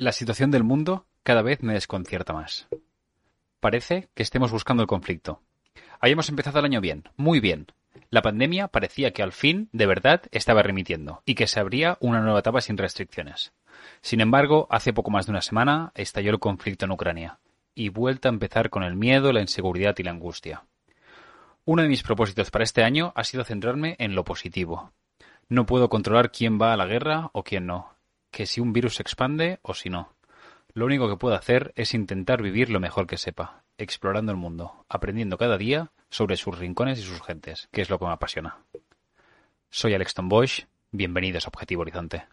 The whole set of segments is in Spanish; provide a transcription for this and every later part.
La situación del mundo cada vez me desconcierta más. Parece que estemos buscando el conflicto. Habíamos empezado el año bien, muy bien. La pandemia parecía que al fin, de verdad, estaba remitiendo y que se abría una nueva etapa sin restricciones. Sin embargo, hace poco más de una semana estalló el conflicto en Ucrania y vuelta a empezar con el miedo, la inseguridad y la angustia. Uno de mis propósitos para este año ha sido centrarme en lo positivo. No puedo controlar quién va a la guerra o quién no, que si un virus se expande o si no. Lo único que puedo hacer es intentar vivir lo mejor que sepa, explorando el mundo, aprendiendo cada día sobre sus rincones y sus gentes, que es lo que me apasiona. Soy Alex Bosch, bienvenidos a Objetivo Horizonte.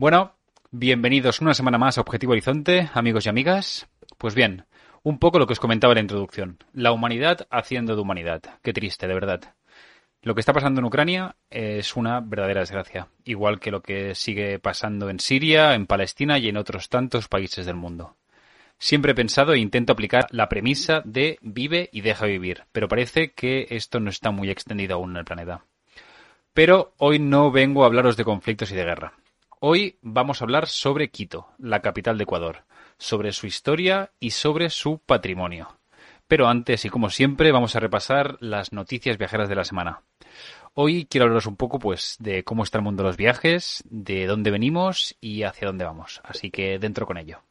Bueno, bienvenidos una semana más a Objetivo Horizonte, amigos y amigas. Pues bien, un poco lo que os comentaba en la introducción. La humanidad haciendo de humanidad. Qué triste, de verdad. Lo que está pasando en Ucrania es una verdadera desgracia, igual que lo que sigue pasando en Siria, en Palestina y en otros tantos países del mundo. Siempre he pensado e intento aplicar la premisa de vive y deja vivir, pero parece que esto no está muy extendido aún en el planeta. Pero hoy no vengo a hablaros de conflictos y de guerra. Hoy vamos a hablar sobre Quito, la capital de Ecuador, sobre su historia y sobre su patrimonio. Pero antes, y como siempre, vamos a repasar las noticias viajeras de la semana. Hoy quiero hablaros un poco pues de cómo está el mundo de los viajes, de dónde venimos y hacia dónde vamos. Así que dentro con ello.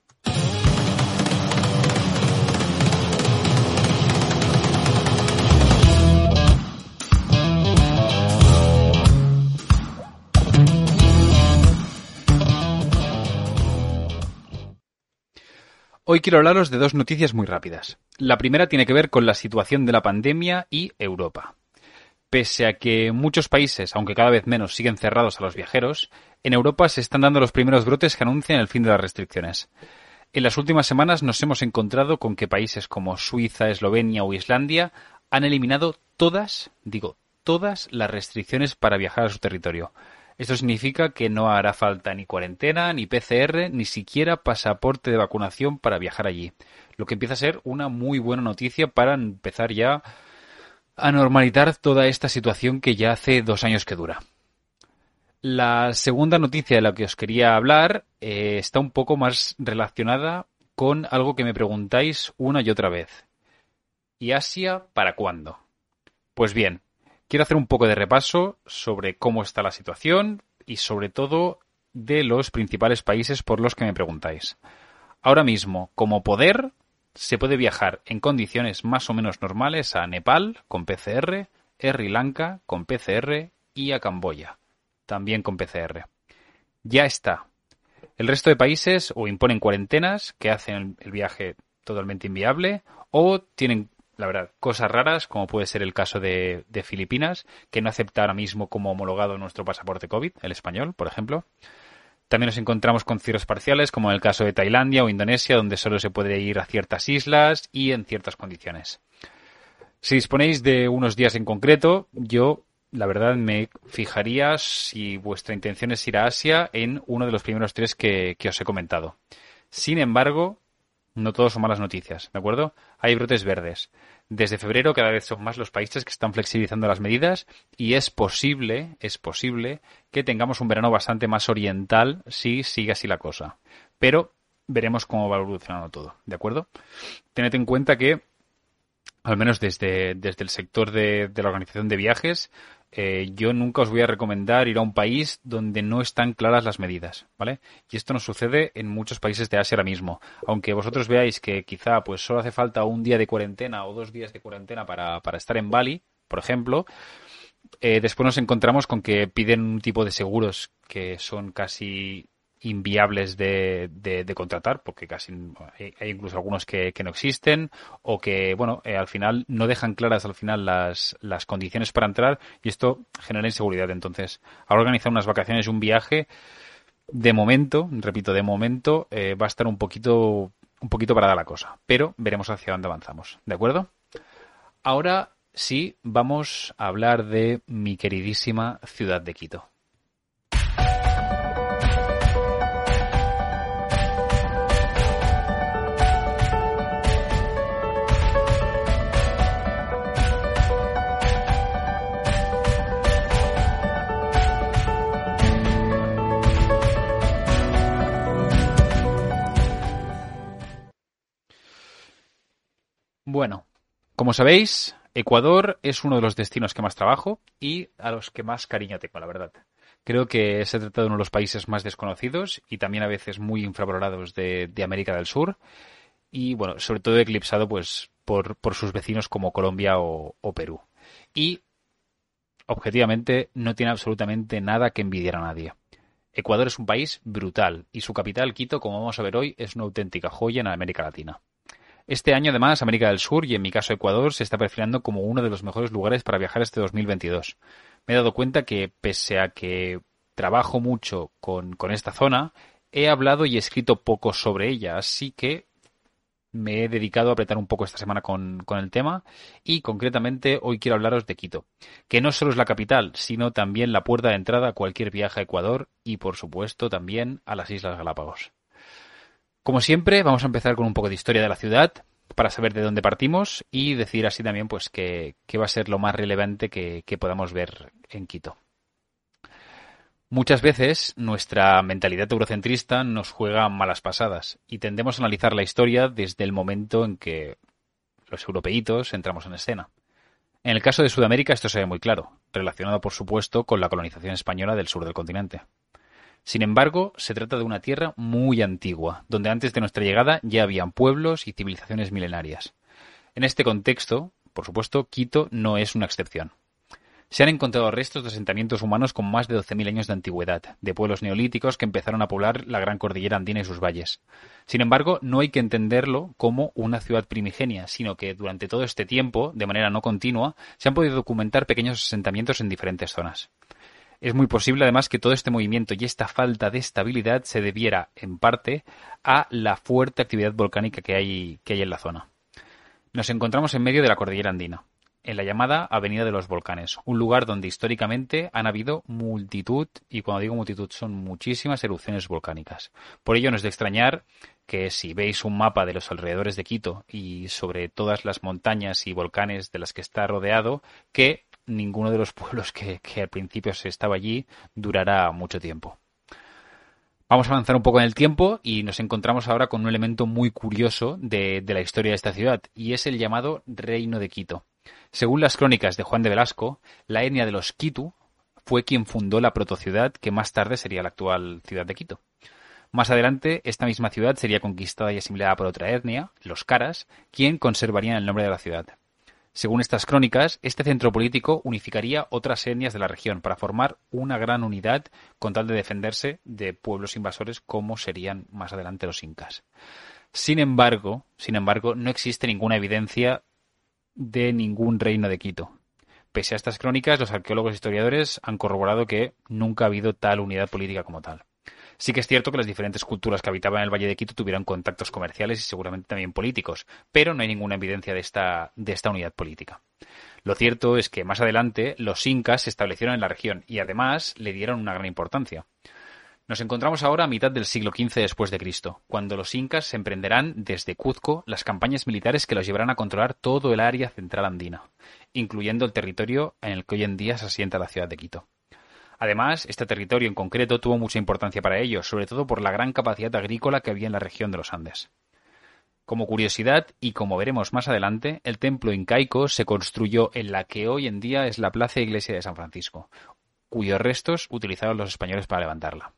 Hoy quiero hablaros de dos noticias muy rápidas. La primera tiene que ver con la situación de la pandemia y Europa. Pese a que muchos países, aunque cada vez menos, siguen cerrados a los viajeros, en Europa se están dando los primeros brotes que anuncian el fin de las restricciones. En las últimas semanas nos hemos encontrado con que países como Suiza, Eslovenia o Islandia han eliminado todas, digo, todas las restricciones para viajar a su territorio. Esto significa que no hará falta ni cuarentena, ni PCR, ni siquiera pasaporte de vacunación para viajar allí. Lo que empieza a ser una muy buena noticia para empezar ya a normalizar toda esta situación que ya hace dos años que dura. La segunda noticia de la que os quería hablar eh, está un poco más relacionada con algo que me preguntáis una y otra vez. ¿Y Asia para cuándo? Pues bien, Quiero hacer un poco de repaso sobre cómo está la situación y sobre todo de los principales países por los que me preguntáis. Ahora mismo, como poder, se puede viajar en condiciones más o menos normales a Nepal con PCR, Sri Lanka con PCR y a Camboya, también con PCR. Ya está. El resto de países o imponen cuarentenas que hacen el viaje totalmente inviable o tienen la verdad, cosas raras, como puede ser el caso de, Filipinas, que no acepta ahora mismo como homologado nuestro pasaporte COVID, el español, por ejemplo. También nos encontramos con cierres parciales, como en el caso de Tailandia o Indonesia, donde solo se puede ir a ciertas islas y en ciertas condiciones. Si disponéis de unos días en concreto, yo, la verdad, me fijaría si vuestra intención es ir a Asia en uno de los primeros tres que os he comentado. Sin embargo, no todos son malas noticias, ¿de acuerdo? Hay brotes verdes. Desde febrero cada vez son más los países que están flexibilizando las medidas y es posible, es posible que tengamos un verano bastante más oriental si sigue así la cosa. Pero veremos cómo va evolucionando todo, ¿de acuerdo? Tened en cuenta que, al menos desde, desde el sector de, de la organización de viajes, eh, yo nunca os voy a recomendar ir a un país donde no están claras las medidas, ¿vale? Y esto nos sucede en muchos países de Asia ahora mismo. Aunque vosotros veáis que quizá pues solo hace falta un día de cuarentena o dos días de cuarentena para, para estar en Bali, por ejemplo, eh, después nos encontramos con que piden un tipo de seguros que son casi inviables de, de, contratar, porque casi hay, incluso algunos que, no existen, o que, bueno, eh, al final no dejan claras al final las, las condiciones para entrar y esto genera inseguridad. Entonces, ahora organizar unas vacaciones un viaje, de momento, repito, de momento, eh, va a estar un poquito, un poquito parada la cosa, pero veremos hacia dónde avanzamos, ¿de acuerdo? Ahora sí vamos a hablar de mi queridísima ciudad de Quito. Bueno, como sabéis, Ecuador es uno de los destinos que más trabajo y a los que más cariño tengo, la verdad. Creo que se trata de uno de los países más desconocidos y también a veces muy infravalorados de, América del Sur. Y bueno, sobre todo eclipsado pues por, sus vecinos como Colombia o, o Perú. Y objetivamente no tiene absolutamente nada que envidiar a nadie. Ecuador es un país brutal y su capital, Quito, como vamos a ver hoy, es una auténtica joya en América Latina. Este año, además, América del Sur y en mi caso Ecuador se está perfilando como uno de los mejores lugares para viajar este 2022. Me he dado cuenta que, pese a que trabajo mucho con, esta zona, he hablado y escrito poco sobre ella, así que me he dedicado a apretar un poco esta semana con, con, el tema y concretamente hoy quiero hablaros de Quito, que no solo es la capital, sino también la puerta de entrada a cualquier viaje a Ecuador y por supuesto también a las Islas Galápagos. Como siempre, vamos a empezar con un poco de historia de la ciudad para saber de dónde partimos y decir así también pues qué, va a ser lo más relevante que, podamos ver en Quito. Muchas veces nuestra mentalidad eurocentrista nos juega malas pasadas y tendemos a analizar la historia desde el momento en que los europeitos entramos en escena. En el caso de Sudamérica esto se ve muy claro, relacionado por supuesto con la colonización española del sur del continente. Sin embargo, se trata de una tierra muy antigua, donde antes de nuestra llegada ya habían pueblos y civilizaciones milenarias. En este contexto, por supuesto, Quito no es una excepción. Se han encontrado restos de asentamientos humanos con más de 12.000 años de antigüedad, de pueblos neolíticos que empezaron a poblar la gran cordillera andina y sus valles. Sin embargo, no hay que entenderlo como una ciudad primigenia, sino que durante todo este tiempo, de manera no continua, se han podido documentar pequeños asentamientos en diferentes zonas. Es muy posible además que todo este movimiento y esta falta de estabilidad se debiera en parte a la fuerte actividad volcánica que hay, que hay en la zona. Nos encontramos en medio de la cordillera andina, en la llamada Avenida de los Volcanes, un lugar donde históricamente han habido multitud, y cuando digo multitud son muchísimas erupciones volcánicas. Por ello no es de extrañar que si veis un mapa de los alrededores de Quito y sobre todas las montañas y volcanes de las que está rodeado, que ninguno de los pueblos que, al principio se estaba allí durará mucho tiempo. Vamos a avanzar un poco en el tiempo y nos encontramos ahora con un elemento muy curioso de, la historia de esta ciudad, y es el llamado Reino de Quito. Según las crónicas de Juan de Velasco, la etnia de los Quitu fue quien fundó la protociudad que más tarde sería la actual ciudad de Quito. Más adelante, esta misma ciudad sería conquistada y asimilada por otra etnia, los Caras, quien conservarían el nombre de la ciudad. Según estas crónicas, este centro político unificaría otras etnias de la región para formar una gran unidad con tal de defenderse de pueblos invasores como serían más adelante los incas. Sin embargo, sin embargo, no existe ninguna evidencia de ningún reino de Quito. Pese a estas crónicas, los arqueólogos e historiadores han corroborado que nunca ha habido tal unidad política como tal. Sí que es cierto que las diferentes culturas que habitaban el Valle de Quito tuvieron contactos comerciales y seguramente también políticos, pero no hay ninguna evidencia de esta, de esta unidad política. Lo cierto es que más adelante los incas se establecieron en la región y además le dieron una gran importancia. Nos encontramos ahora a mitad del siglo XV después de Cristo, cuando los incas se emprenderán desde Cuzco las campañas militares que los llevarán a controlar todo el área central andina, incluyendo el territorio en el que hoy en día se asienta la ciudad de Quito. Además, este territorio en concreto tuvo mucha importancia para ellos, sobre todo por la gran capacidad agrícola que había en la región de los Andes. Como curiosidad, y como veremos más adelante, el templo incaico se construyó en la que hoy en día es la Plaza Iglesia de San Francisco, cuyos restos utilizaron los españoles para levantarla.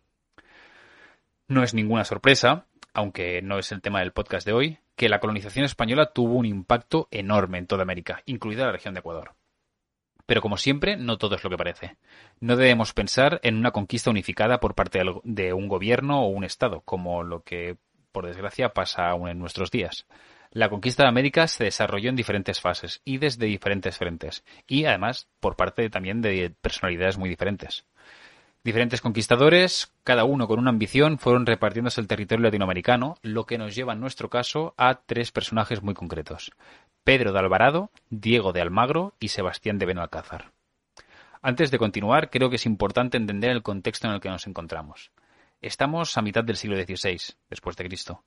No es ninguna sorpresa, aunque no es el tema del podcast de hoy, que la colonización española tuvo un impacto enorme en toda América, incluida la región de Ecuador. Pero como siempre, no todo es lo que parece. No debemos pensar en una conquista unificada por parte de un gobierno o un Estado, como lo que, por desgracia, pasa aún en nuestros días. La conquista de América se desarrolló en diferentes fases y desde diferentes frentes, y además por parte también de personalidades muy diferentes. Diferentes conquistadores, cada uno con una ambición, fueron repartiéndose el territorio latinoamericano, lo que nos lleva en nuestro caso a tres personajes muy concretos. Pedro de Alvarado, Diego de Almagro y Sebastián de Benalcázar. Antes de continuar, creo que es importante entender el contexto en el que nos encontramos. Estamos a mitad del siglo XVI, después de Cristo.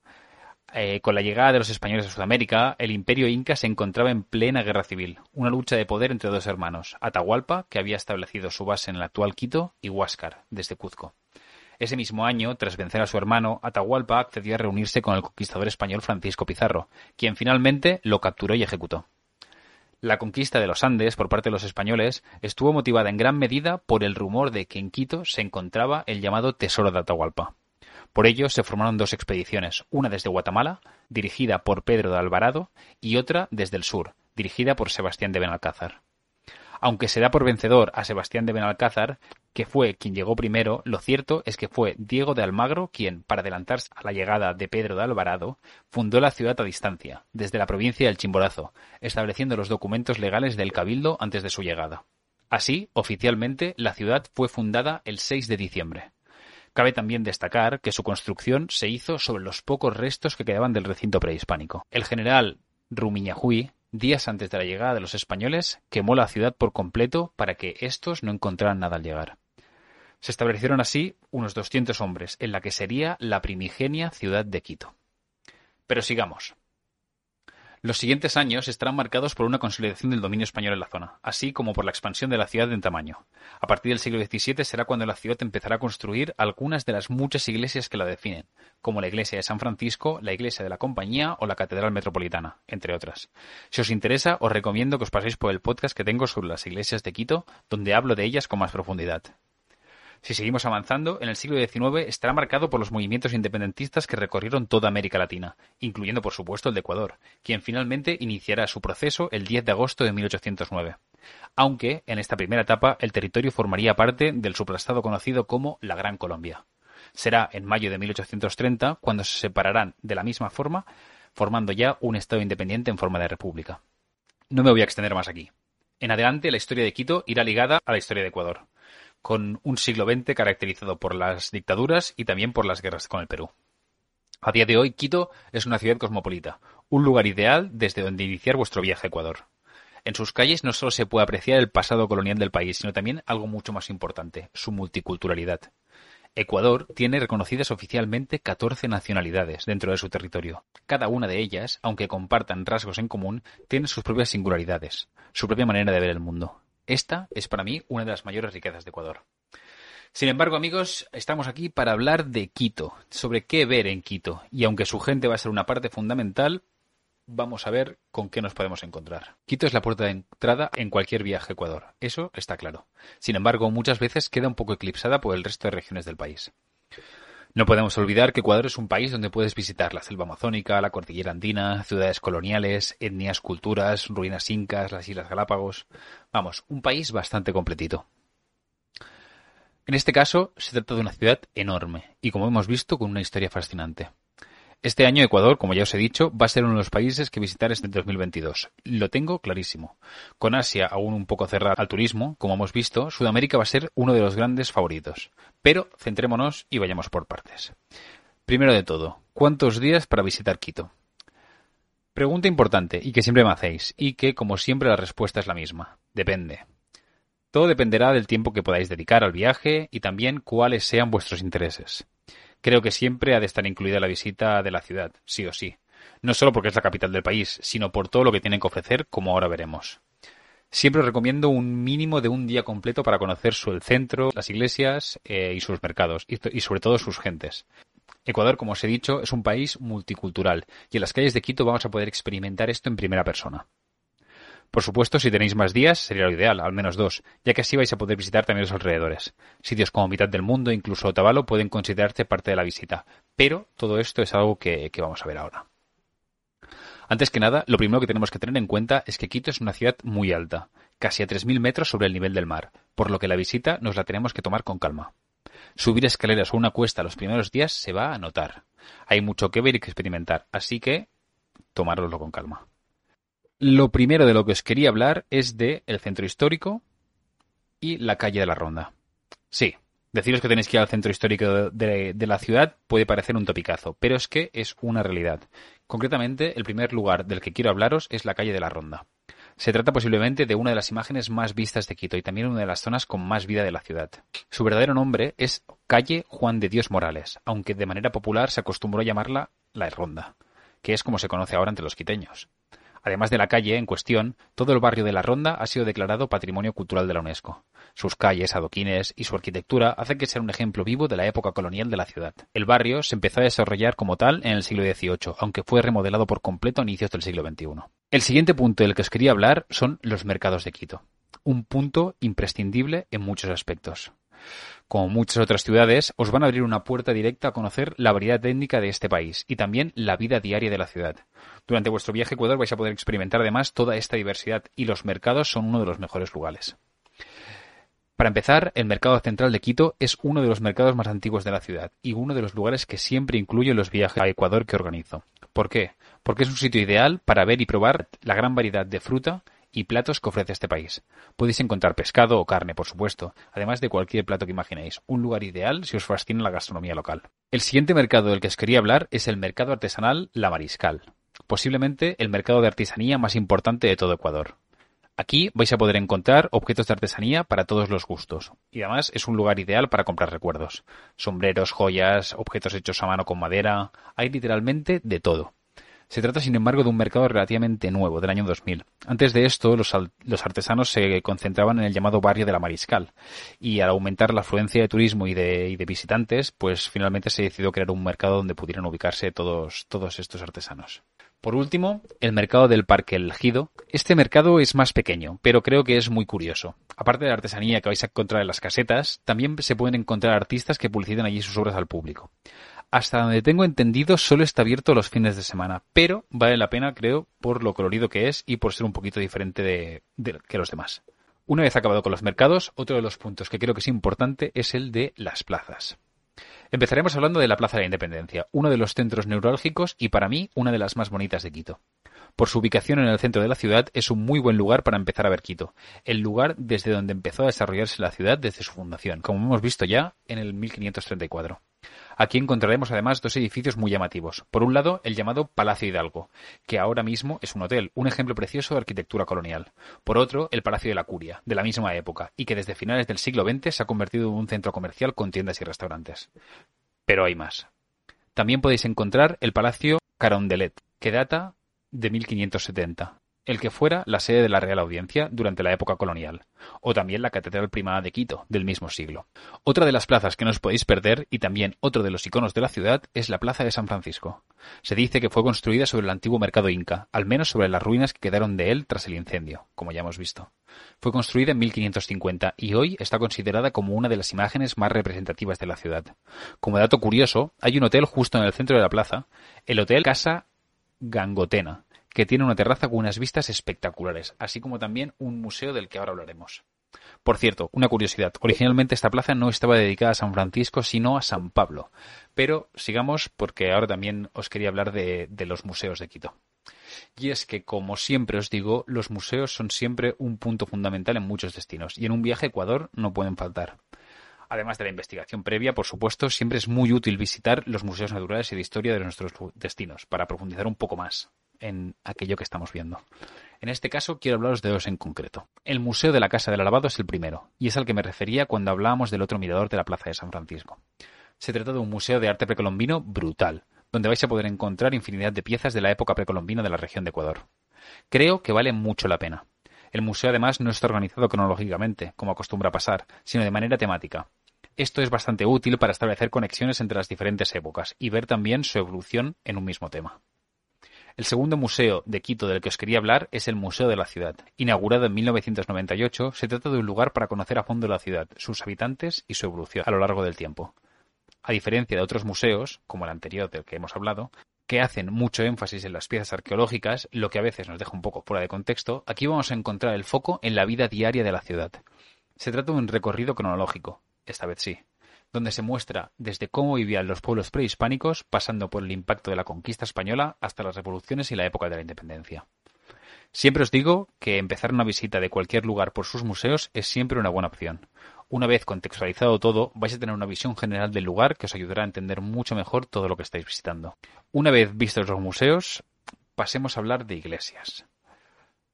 Eh, con la llegada de los españoles a Sudamérica, el imperio inca se encontraba en plena guerra civil, una lucha de poder entre dos hermanos, Atahualpa, que había establecido su base en el actual Quito, y Huáscar, desde Cuzco. Ese mismo año, tras vencer a su hermano, Atahualpa accedió a reunirse con el conquistador español Francisco Pizarro, quien finalmente lo capturó y ejecutó. La conquista de los Andes por parte de los españoles estuvo motivada en gran medida por el rumor de que en Quito se encontraba el llamado Tesoro de Atahualpa. Por ello se formaron dos expediciones, una desde Guatemala, dirigida por Pedro de Alvarado, y otra desde el sur, dirigida por Sebastián de Benalcázar. Aunque se da por vencedor a Sebastián de Benalcázar, que fue quien llegó primero, lo cierto es que fue Diego de Almagro quien, para adelantarse a la llegada de Pedro de Alvarado, fundó la ciudad a distancia, desde la provincia del Chimborazo, estableciendo los documentos legales del cabildo antes de su llegada. Así, oficialmente, la ciudad fue fundada el 6 de diciembre. Cabe también destacar que su construcción se hizo sobre los pocos restos que quedaban del recinto prehispánico. El general Rumiñahui, días antes de la llegada de los españoles, quemó la ciudad por completo para que éstos no encontraran nada al llegar. Se establecieron así unos 200 hombres en la que sería la primigenia ciudad de Quito. Pero sigamos. Los siguientes años estarán marcados por una consolidación del dominio español en la zona, así como por la expansión de la ciudad en tamaño. A partir del siglo XVII será cuando la ciudad empezará a construir algunas de las muchas iglesias que la definen, como la iglesia de San Francisco, la iglesia de la Compañía o la Catedral Metropolitana, entre otras. Si os interesa, os recomiendo que os paséis por el podcast que tengo sobre las iglesias de Quito, donde hablo de ellas con más profundidad. Si seguimos avanzando, en el siglo XIX estará marcado por los movimientos independentistas que recorrieron toda América Latina, incluyendo por supuesto el de Ecuador, quien finalmente iniciará su proceso el 10 de agosto de 1809. Aunque, en esta primera etapa, el territorio formaría parte del suprastado conocido como la Gran Colombia. Será en mayo de 1830 cuando se separarán de la misma forma, formando ya un Estado independiente en forma de república. No me voy a extender más aquí. En adelante, la historia de Quito irá ligada a la historia de Ecuador con un siglo XX caracterizado por las dictaduras y también por las guerras con el Perú. A día de hoy, Quito es una ciudad cosmopolita, un lugar ideal desde donde iniciar vuestro viaje a Ecuador. En sus calles no solo se puede apreciar el pasado colonial del país, sino también algo mucho más importante, su multiculturalidad. Ecuador tiene reconocidas oficialmente 14 nacionalidades dentro de su territorio. Cada una de ellas, aunque compartan rasgos en común, tiene sus propias singularidades, su propia manera de ver el mundo. Esta es para mí una de las mayores riquezas de Ecuador. Sin embargo, amigos, estamos aquí para hablar de Quito, sobre qué ver en Quito, y aunque su gente va a ser una parte fundamental, vamos a ver con qué nos podemos encontrar. Quito es la puerta de entrada en cualquier viaje a Ecuador, eso está claro. Sin embargo, muchas veces queda un poco eclipsada por el resto de regiones del país. No podemos olvidar que Ecuador es un país donde puedes visitar la selva amazónica, la cordillera andina, ciudades coloniales, etnias, culturas, ruinas incas, las Islas Galápagos. Vamos, un país bastante completito. En este caso, se trata de una ciudad enorme y, como hemos visto, con una historia fascinante. Este año Ecuador, como ya os he dicho, va a ser uno de los países que visitar este 2022. Lo tengo clarísimo. Con Asia aún un poco cerrada al turismo, como hemos visto, Sudamérica va a ser uno de los grandes favoritos. Pero centrémonos y vayamos por partes. Primero de todo, ¿cuántos días para visitar Quito? Pregunta importante y que siempre me hacéis y que, como siempre, la respuesta es la misma. Depende. Todo dependerá del tiempo que podáis dedicar al viaje y también cuáles sean vuestros intereses. Creo que siempre ha de estar incluida la visita de la ciudad, sí o sí. No solo porque es la capital del país, sino por todo lo que tienen que ofrecer, como ahora veremos. Siempre os recomiendo un mínimo de un día completo para conocer su, el centro, las iglesias eh, y sus mercados, y, y sobre todo sus gentes. Ecuador, como os he dicho, es un país multicultural, y en las calles de Quito vamos a poder experimentar esto en primera persona. Por supuesto, si tenéis más días, sería lo ideal, al menos dos, ya que así vais a poder visitar también los alrededores. Sitios como mitad del mundo, incluso Otavalo, pueden considerarse parte de la visita, pero todo esto es algo que, vamos a ver ahora. Antes que nada, lo primero que tenemos que tener en cuenta es que Quito es una ciudad muy alta, casi a 3.000 metros sobre el nivel del mar, por lo que la visita nos la tenemos que tomar con calma. Subir escaleras o una cuesta los primeros días se va a notar. Hay mucho que ver y que experimentar, así que tomároslo con calma. Lo primero de lo que os quería hablar es de el centro histórico y la calle de la Ronda. Sí, Deciros que tenéis que ir al centro histórico de, la ciudad puede parecer un topicazo, pero es que es una realidad. Concretamente, el primer lugar del que quiero hablaros es la calle de la Ronda. Se trata posiblemente de una de las imágenes más vistas de Quito y también una de las zonas con más vida de la ciudad. Su verdadero nombre es Calle Juan de Dios Morales, aunque de manera popular se acostumbró a llamarla La Ronda, que es como se conoce ahora entre los quiteños. Además de la calle en cuestión, todo el barrio de la Ronda ha sido declarado Patrimonio Cultural de la UNESCO. Sus calles, adoquines y su arquitectura hacen que sea un ejemplo vivo de la época colonial de la ciudad. El barrio se empezó a desarrollar como tal en el siglo XVIII, aunque fue remodelado por completo a inicios del siglo XXI. El siguiente punto del que os quería hablar son los mercados de Quito. Un punto imprescindible en muchos aspectos como muchas otras ciudades, os van a abrir una puerta directa a conocer la variedad étnica de este país y también la vida diaria de la ciudad. Durante vuestro viaje a Ecuador vais a poder experimentar además toda esta diversidad y los mercados son uno de los mejores lugares. Para empezar, el Mercado Central de Quito es uno de los mercados más antiguos de la ciudad y uno de los lugares que siempre incluyo en los viajes a Ecuador que organizo. ¿Por qué? Porque es un sitio ideal para ver y probar la gran variedad de fruta, y platos que ofrece este país. Podéis encontrar pescado o carne, por supuesto, además de cualquier plato que imaginéis. Un lugar ideal si os fascina la gastronomía local. El siguiente mercado del que os quería hablar es el mercado artesanal La Mariscal, posiblemente el mercado de artesanía más importante de todo Ecuador. Aquí vais a poder encontrar objetos de artesanía para todos los gustos. Y además es un lugar ideal para comprar recuerdos. Sombreros, joyas, objetos hechos a mano con madera. Hay literalmente de todo. Se trata, sin embargo, de un mercado relativamente nuevo, del año 2000. Antes de esto, los, artesanos se concentraban en el llamado barrio de la Mariscal, y al aumentar la afluencia de turismo y de, visitantes, pues finalmente se decidió crear un mercado donde pudieran ubicarse todos, estos artesanos. Por último, el mercado del Parque El Gido. Este mercado es más pequeño, pero creo que es muy curioso. Aparte de la artesanía que vais a encontrar en las casetas, también se pueden encontrar artistas que publicitan allí sus obras al público hasta donde tengo entendido, solo está abierto los fines de semana, pero vale la pena, creo, por lo colorido que es y por ser un poquito diferente de, que los demás. Una vez acabado con los mercados, otro de los puntos que creo que es importante es el de las plazas. Empezaremos hablando de la Plaza de la Independencia, uno de los centros neurálgicos y para mí una de las más bonitas de Quito. Por su ubicación en el centro de la ciudad es un muy buen lugar para empezar a ver Quito, el lugar desde donde empezó a desarrollarse la ciudad desde su fundación, como hemos visto ya en el 1534. Aquí encontraremos además dos edificios muy llamativos. Por un lado, el llamado Palacio Hidalgo, que ahora mismo es un hotel, un ejemplo precioso de arquitectura colonial. Por otro, el Palacio de la Curia, de la misma época, y que desde finales del siglo XX se ha convertido en un centro comercial con tiendas y restaurantes. Pero hay más. También podéis encontrar el Palacio Carondelet, que data de 1570 el que fuera la sede de la Real Audiencia durante la época colonial, o también la Catedral Primada de Quito, del mismo siglo. Otra de las plazas que no os podéis perder, y también otro de los iconos de la ciudad, es la Plaza de San Francisco. Se dice que fue construida sobre el antiguo mercado inca, al menos sobre las ruinas que quedaron de él tras el incendio, como ya hemos visto. Fue construida en 1550 y hoy está considerada como una de las imágenes más representativas de la ciudad. Como dato curioso, hay un hotel justo en el centro de la plaza, el Hotel Casa Gangotena, que tiene una terraza con unas vistas espectaculares, así como también un museo del que ahora hablaremos. Por cierto, una curiosidad. Originalmente esta plaza no estaba dedicada a San Francisco, sino a San Pablo. Pero sigamos porque ahora también os quería hablar de, de, los museos de Quito. Y es que, como siempre os digo, los museos son siempre un punto fundamental en muchos destinos, y en un viaje a Ecuador no pueden faltar. Además de la investigación previa, por supuesto, siempre es muy útil visitar los museos naturales y de historia de nuestros destinos, para profundizar un poco más en aquello que estamos viendo. En este caso quiero hablaros de dos en concreto. El Museo de la Casa del Alabado es el primero, y es al que me refería cuando hablábamos del otro mirador de la Plaza de San Francisco. Se trata de un museo de arte precolombino brutal, donde vais a poder encontrar infinidad de piezas de la época precolombina de la región de Ecuador. Creo que vale mucho la pena. El museo además no está organizado cronológicamente, como acostumbra pasar, sino de manera temática. Esto es bastante útil para establecer conexiones entre las diferentes épocas y ver también su evolución en un mismo tema. El segundo museo de Quito del que os quería hablar es el Museo de la Ciudad. Inaugurado en 1998, se trata de un lugar para conocer a fondo la ciudad, sus habitantes y su evolución a lo largo del tiempo. A diferencia de otros museos, como el anterior del que hemos hablado, que hacen mucho énfasis en las piezas arqueológicas, lo que a veces nos deja un poco fuera de contexto, aquí vamos a encontrar el foco en la vida diaria de la ciudad. Se trata de un recorrido cronológico, esta vez sí, donde se muestra desde cómo vivían los pueblos prehispánicos, pasando por el impacto de la conquista española hasta las revoluciones y la época de la independencia. Siempre os digo que empezar una visita de cualquier lugar por sus museos es siempre una buena opción. Una vez contextualizado todo, vais a tener una visión general del lugar que os ayudará a entender mucho mejor todo lo que estáis visitando. Una vez vistos los museos, pasemos a hablar de iglesias.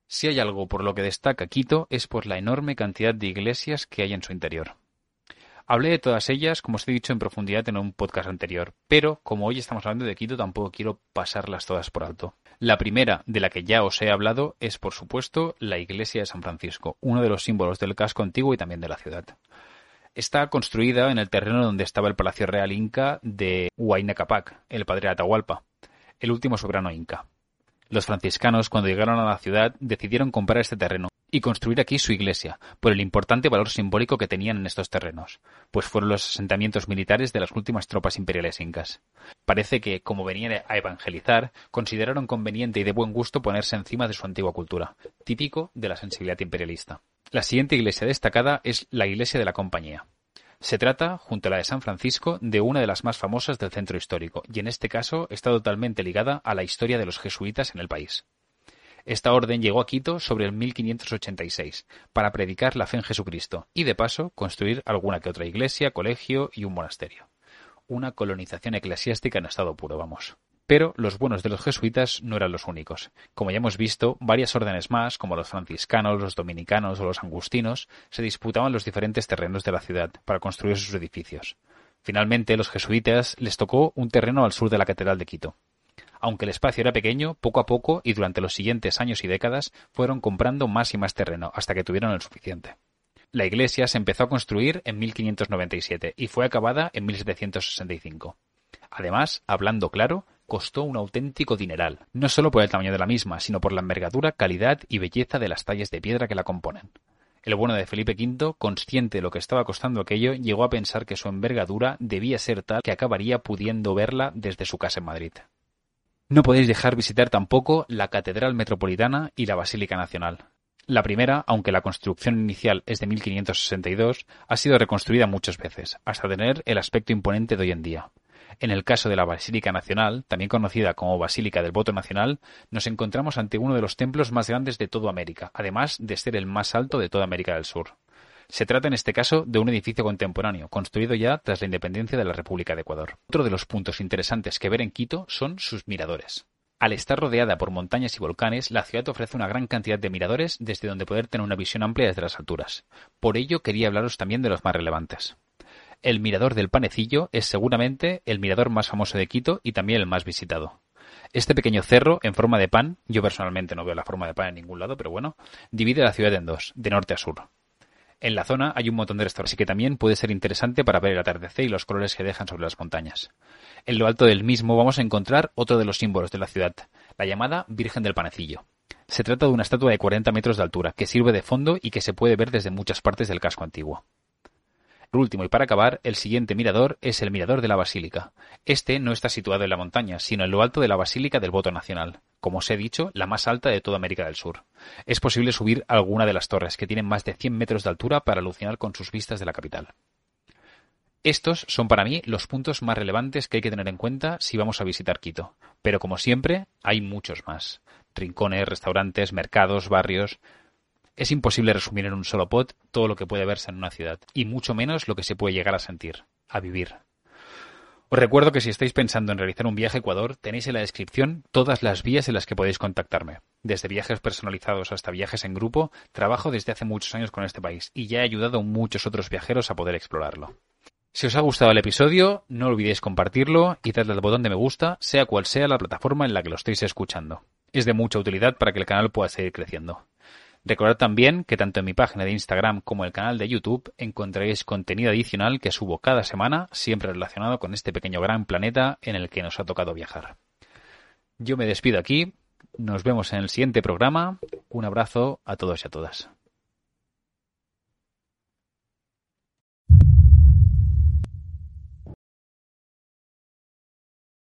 Si hay algo por lo que destaca Quito es por la enorme cantidad de iglesias que hay en su interior. Hablé de todas ellas, como os he dicho en profundidad en un podcast anterior, pero como hoy estamos hablando de Quito, tampoco quiero pasarlas todas por alto. La primera, de la que ya os he hablado, es por supuesto la iglesia de San Francisco, uno de los símbolos del casco antiguo y también de la ciudad. Está construida en el terreno donde estaba el Palacio Real Inca de Huayna Capac, el padre de Atahualpa, el último soberano inca. Los franciscanos, cuando llegaron a la ciudad, decidieron comprar este terreno y construir aquí su iglesia, por el importante valor simbólico que tenían en estos terrenos, pues fueron los asentamientos militares de las últimas tropas imperiales incas. Parece que, como venían a evangelizar, consideraron conveniente y de buen gusto ponerse encima de su antigua cultura, típico de la sensibilidad imperialista. La siguiente iglesia destacada es la iglesia de la Compañía. Se trata, junto a la de San Francisco, de una de las más famosas del centro histórico, y en este caso está totalmente ligada a la historia de los jesuitas en el país. Esta orden llegó a Quito sobre el 1586 para predicar la fe en Jesucristo y de paso construir alguna que otra iglesia, colegio y un monasterio. Una colonización eclesiástica en estado puro, vamos. Pero los buenos de los jesuitas no eran los únicos. Como ya hemos visto, varias órdenes más, como los franciscanos, los dominicanos o los angustinos, se disputaban los diferentes terrenos de la ciudad para construir sus edificios. Finalmente, los jesuitas les tocó un terreno al sur de la Catedral de Quito. Aunque el espacio era pequeño, poco a poco y durante los siguientes años y décadas fueron comprando más y más terreno hasta que tuvieron el suficiente. La iglesia se empezó a construir en 1597 y fue acabada en 1765. Además, hablando claro, costó un auténtico dineral, no solo por el tamaño de la misma, sino por la envergadura, calidad y belleza de las tallas de piedra que la componen. El bueno de Felipe V, consciente de lo que estaba costando aquello, llegó a pensar que su envergadura debía ser tal que acabaría pudiendo verla desde su casa en Madrid. No podéis dejar visitar tampoco la Catedral Metropolitana y la Basílica Nacional. La primera, aunque la construcción inicial es de 1562, ha sido reconstruida muchas veces, hasta tener el aspecto imponente de hoy en día. En el caso de la Basílica Nacional, también conocida como Basílica del Voto Nacional, nos encontramos ante uno de los templos más grandes de toda América, además de ser el más alto de toda América del Sur. Se trata en este caso de un edificio contemporáneo, construido ya tras la independencia de la República de Ecuador. Otro de los puntos interesantes que ver en Quito son sus miradores. Al estar rodeada por montañas y volcanes, la ciudad ofrece una gran cantidad de miradores desde donde poder tener una visión amplia desde las alturas. Por ello quería hablaros también de los más relevantes. El mirador del Panecillo es seguramente el mirador más famoso de Quito y también el más visitado. Este pequeño cerro en forma de pan, yo personalmente no veo la forma de pan en ningún lado, pero bueno, divide la ciudad en dos, de norte a sur. En la zona hay un montón de restaurantes, así que también puede ser interesante para ver el atardecer y los colores que dejan sobre las montañas. En lo alto del mismo vamos a encontrar otro de los símbolos de la ciudad, la llamada Virgen del Panecillo. Se trata de una estatua de 40 metros de altura, que sirve de fondo y que se puede ver desde muchas partes del casco antiguo. Por último, y para acabar, el siguiente mirador es el mirador de la Basílica. Este no está situado en la montaña, sino en lo alto de la Basílica del Voto Nacional, como os he dicho, la más alta de toda América del Sur. Es posible subir alguna de las torres, que tienen más de 100 metros de altura para alucinar con sus vistas de la capital. Estos son para mí los puntos más relevantes que hay que tener en cuenta si vamos a visitar Quito. Pero como siempre, hay muchos más. Rincones, restaurantes, mercados, barrios. Es imposible resumir en un solo pot todo lo que puede verse en una ciudad, y mucho menos lo que se puede llegar a sentir, a vivir. Os recuerdo que si estáis pensando en realizar un viaje a Ecuador, tenéis en la descripción todas las vías en las que podéis contactarme. Desde viajes personalizados hasta viajes en grupo, trabajo desde hace muchos años con este país y ya he ayudado a muchos otros viajeros a poder explorarlo. Si os ha gustado el episodio, no olvidéis compartirlo y darle al botón de me gusta, sea cual sea la plataforma en la que lo estéis escuchando. Es de mucha utilidad para que el canal pueda seguir creciendo. Recordad también que tanto en mi página de Instagram como en el canal de YouTube encontraréis contenido adicional que subo cada semana, siempre relacionado con este pequeño gran planeta en el que nos ha tocado viajar. Yo me despido aquí, nos vemos en el siguiente programa, un abrazo a todos y a todas.